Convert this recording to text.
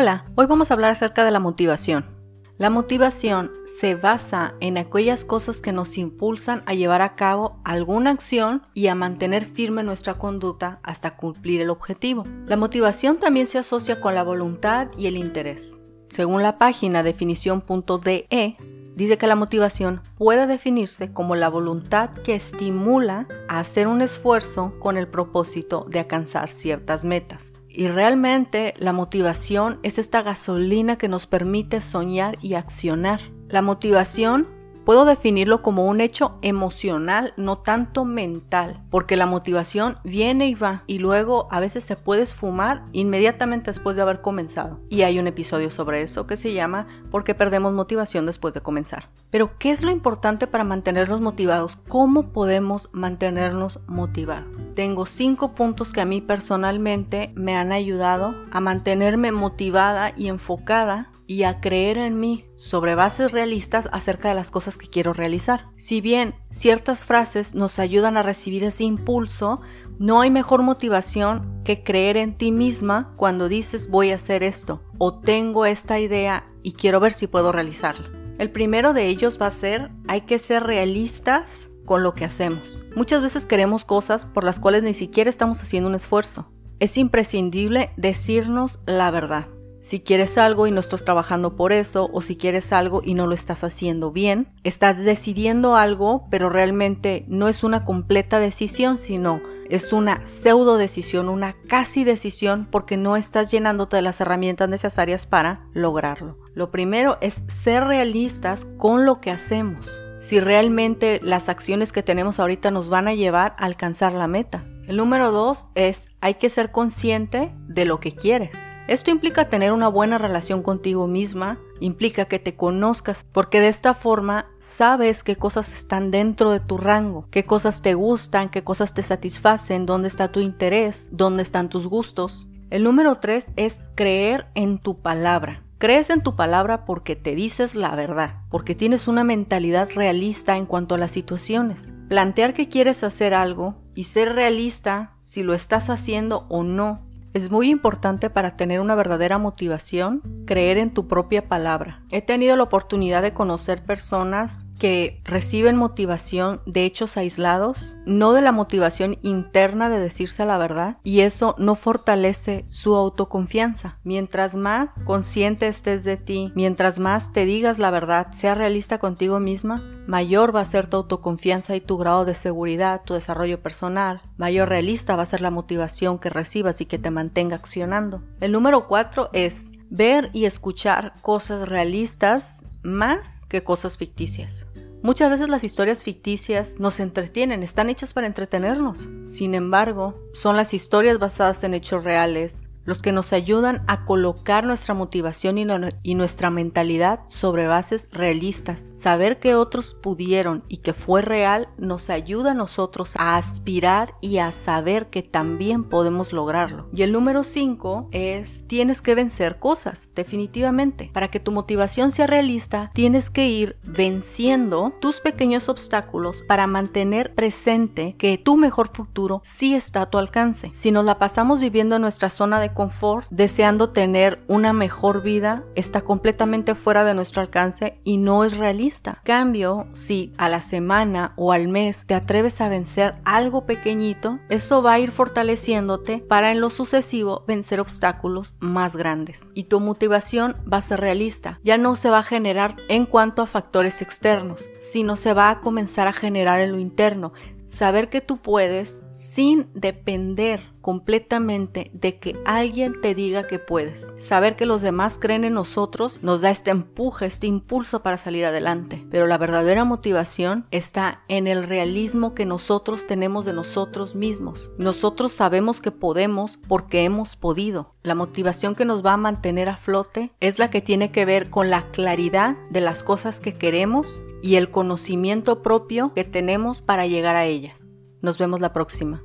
Hola, hoy vamos a hablar acerca de la motivación. La motivación se basa en aquellas cosas que nos impulsan a llevar a cabo alguna acción y a mantener firme nuestra conducta hasta cumplir el objetivo. La motivación también se asocia con la voluntad y el interés. Según la página definición.de, dice que la motivación puede definirse como la voluntad que estimula a hacer un esfuerzo con el propósito de alcanzar ciertas metas. Y realmente la motivación es esta gasolina que nos permite soñar y accionar. La motivación Puedo definirlo como un hecho emocional, no tanto mental, porque la motivación viene y va y luego a veces se puede esfumar inmediatamente después de haber comenzado. Y hay un episodio sobre eso que se llama ¿Por qué perdemos motivación después de comenzar? Pero ¿qué es lo importante para mantenernos motivados? ¿Cómo podemos mantenernos motivados? Tengo cinco puntos que a mí personalmente me han ayudado a mantenerme motivada y enfocada y a creer en mí sobre bases realistas acerca de las cosas que quiero realizar. Si bien ciertas frases nos ayudan a recibir ese impulso, no hay mejor motivación que creer en ti misma cuando dices voy a hacer esto o tengo esta idea y quiero ver si puedo realizarla. El primero de ellos va a ser hay que ser realistas con lo que hacemos. Muchas veces queremos cosas por las cuales ni siquiera estamos haciendo un esfuerzo. Es imprescindible decirnos la verdad. Si quieres algo y no estás trabajando por eso, o si quieres algo y no lo estás haciendo bien, estás decidiendo algo, pero realmente no es una completa decisión, sino es una pseudo decisión, una casi decisión, porque no estás llenándote de las herramientas necesarias para lograrlo. Lo primero es ser realistas con lo que hacemos. Si realmente las acciones que tenemos ahorita nos van a llevar a alcanzar la meta. El número dos es hay que ser consciente de lo que quieres. Esto implica tener una buena relación contigo misma, implica que te conozcas, porque de esta forma sabes qué cosas están dentro de tu rango, qué cosas te gustan, qué cosas te satisfacen, dónde está tu interés, dónde están tus gustos. El número tres es creer en tu palabra. Crees en tu palabra porque te dices la verdad, porque tienes una mentalidad realista en cuanto a las situaciones. Plantear que quieres hacer algo y ser realista si lo estás haciendo o no es muy importante para tener una verdadera motivación creer en tu propia palabra. He tenido la oportunidad de conocer personas que reciben motivación de hechos aislados, no de la motivación interna de decirse la verdad, y eso no fortalece su autoconfianza. Mientras más consciente estés de ti, mientras más te digas la verdad, sea realista contigo misma, mayor va a ser tu autoconfianza y tu grado de seguridad, tu desarrollo personal, mayor realista va a ser la motivación que recibas y que te mantenga accionando. El número cuatro es ver y escuchar cosas realistas más que cosas ficticias. Muchas veces las historias ficticias nos entretienen, están hechas para entretenernos. Sin embargo, son las historias basadas en hechos reales, los que nos ayudan a colocar nuestra motivación y, nuestra mentalidad sobre bases realistas. Saber que otros pudieron y que fue real nos ayuda a nosotros a aspirar y a saber que también podemos lograrlo. Y el número 5 es tienes que vencer cosas, definitivamente. Para que tu motivación sea realista, tienes que ir venciendo tus pequeños obstáculos para mantener presente que tu mejor futuro sí está a tu alcance. Si nos la pasamos viviendo en nuestra zona confort, deseando tener una mejor vida, está completamente fuera de nuestro alcance y no es realista. Cambio, si a la semana o al mes te atreves a vencer algo pequeñito, eso va a ir fortaleciéndote para en lo sucesivo vencer obstáculos más grandes. Y tu motivación va a ser realista. Ya no se va a generar en cuanto a factores externos, sino se va a comenzar a generar en lo interno saber que tú puedes sin depender completamente de que alguien te diga que puedes. Saber que los demás creen en nosotros nos da este empuje, este impulso para salir adelante. Pero la verdadera motivación está en el realismo que nosotros tenemos de nosotros mismos. Nosotros sabemos que podemos porque hemos podido. La motivación que nos va a mantener a flote es la que tiene que ver con la claridad de las cosas que queremos y el conocimiento propio que tenemos para llegar a ellas. Nos vemos la próxima.